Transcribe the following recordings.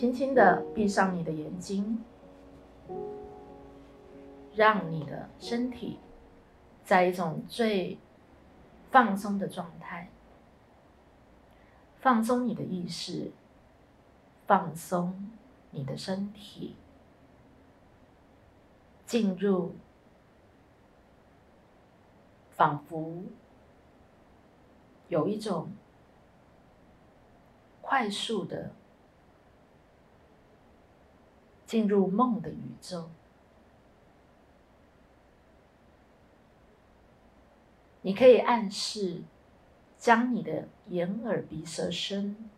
轻轻的闭上你的眼睛，让你的身体在一种最放松的状态，放松你的意识，放松你的身体，进入仿佛有一种快速的。进入梦的宇宙，你可以暗示将你的眼、耳、鼻、舌、身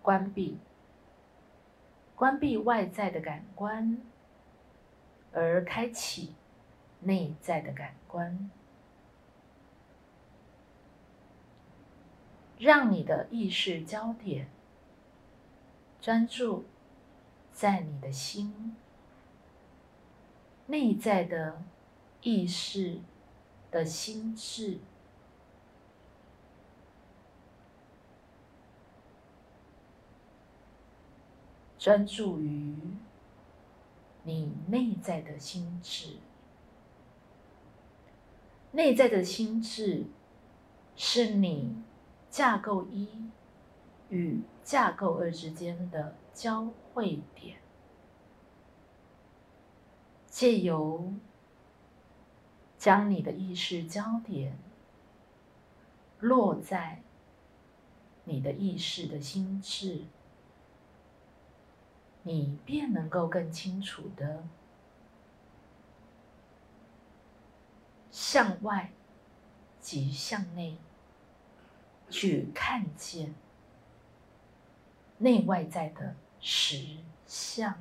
关闭，关闭外在的感官，而开启内在的感官，让你的意识焦点专注。在你的心内在的意识的心智，专注于你内在的心智。内在的心智是你架构一与架构二之间的交。会点，借由将你的意识焦点落在你的意识的心智，你便能够更清楚的向外及向内去看见内外在的。实相。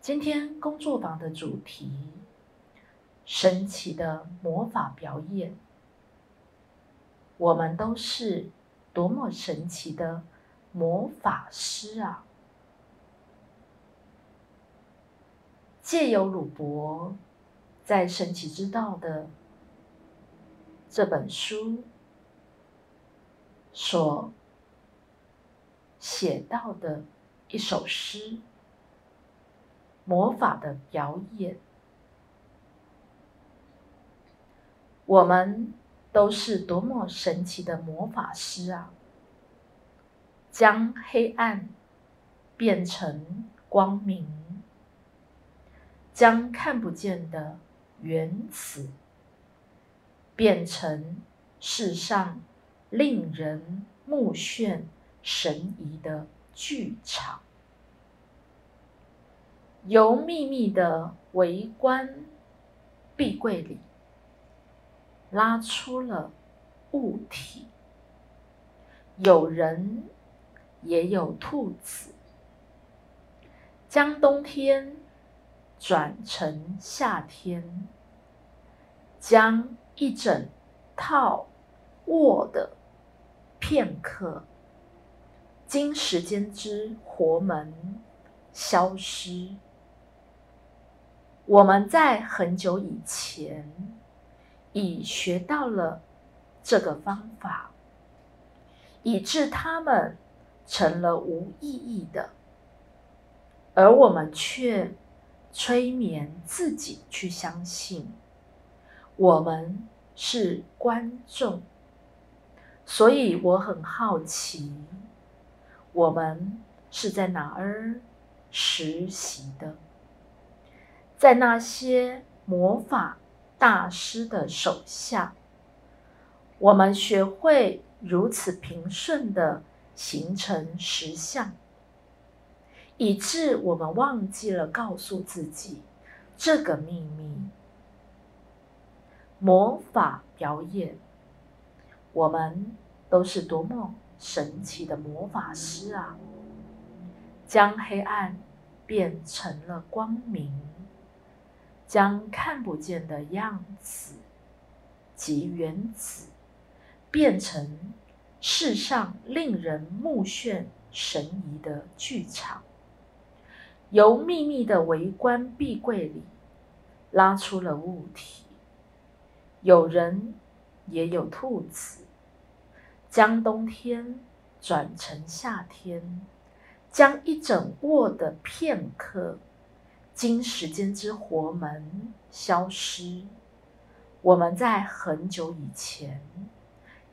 今天工作坊的主题：神奇的魔法表演。我们都是多么神奇的魔法师啊！借由鲁伯在《神奇之道》的这本书所。写到的一首诗，魔法的表演。我们都是多么神奇的魔法师啊！将黑暗变成光明，将看不见的原子变成世上令人目眩。神怡的剧场，由秘密的围观壁柜里拉出了物体，有人也有兔子，将冬天转成夏天，将一整套卧的片刻。经时间之活门消失，我们在很久以前已学到了这个方法，以致他们成了无意义的，而我们却催眠自己去相信我们是观众。所以我很好奇。我们是在哪儿实习的？在那些魔法大师的手下，我们学会如此平顺的形成实相，以致我们忘记了告诉自己这个秘密。魔法表演，我们都是多么。神奇的魔法师啊，将黑暗变成了光明，将看不见的样子及原子变成世上令人目眩神疑的剧场，由秘密的围观壁柜里拉出了物体，有人也有兔子。将冬天转成夏天，将一整握的片刻，经时间之活门消失。我们在很久以前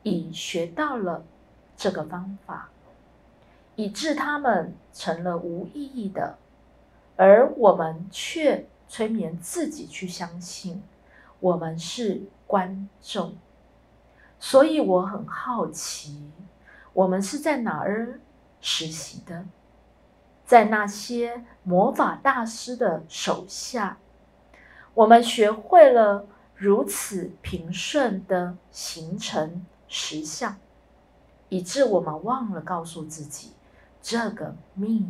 已学到了这个方法，以致他们成了无意义的，而我们却催眠自己去相信我们是观众。所以我很好奇，我们是在哪儿实习的？在那些魔法大师的手下，我们学会了。如此平顺的形成实相，以致我们忘了告诉自己这个秘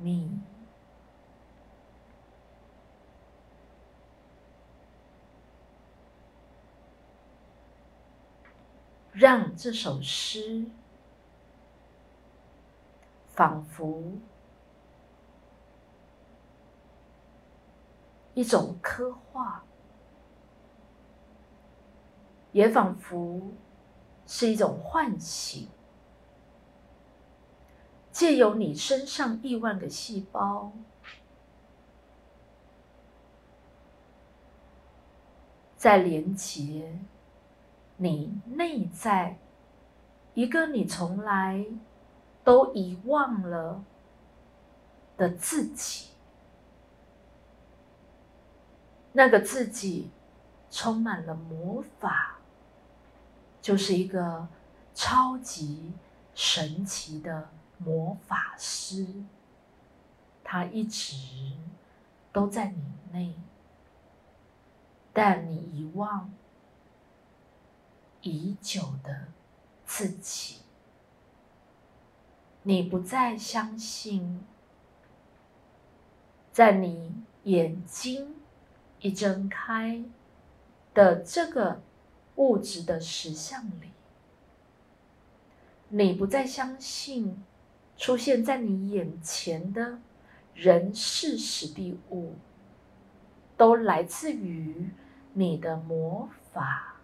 密。让这首诗仿佛一种刻画。也仿佛是一种唤醒，借由你身上亿万个细胞，在连接你内在一个你从来都遗忘了的自己，那个自己充满了魔法。就是一个超级神奇的魔法师，他一直都在你内，但你遗忘已久的自己，你不再相信，在你眼睛一睁开的这个。物质的实相里，你不再相信出现在你眼前的人事实地物都来自于你的魔法。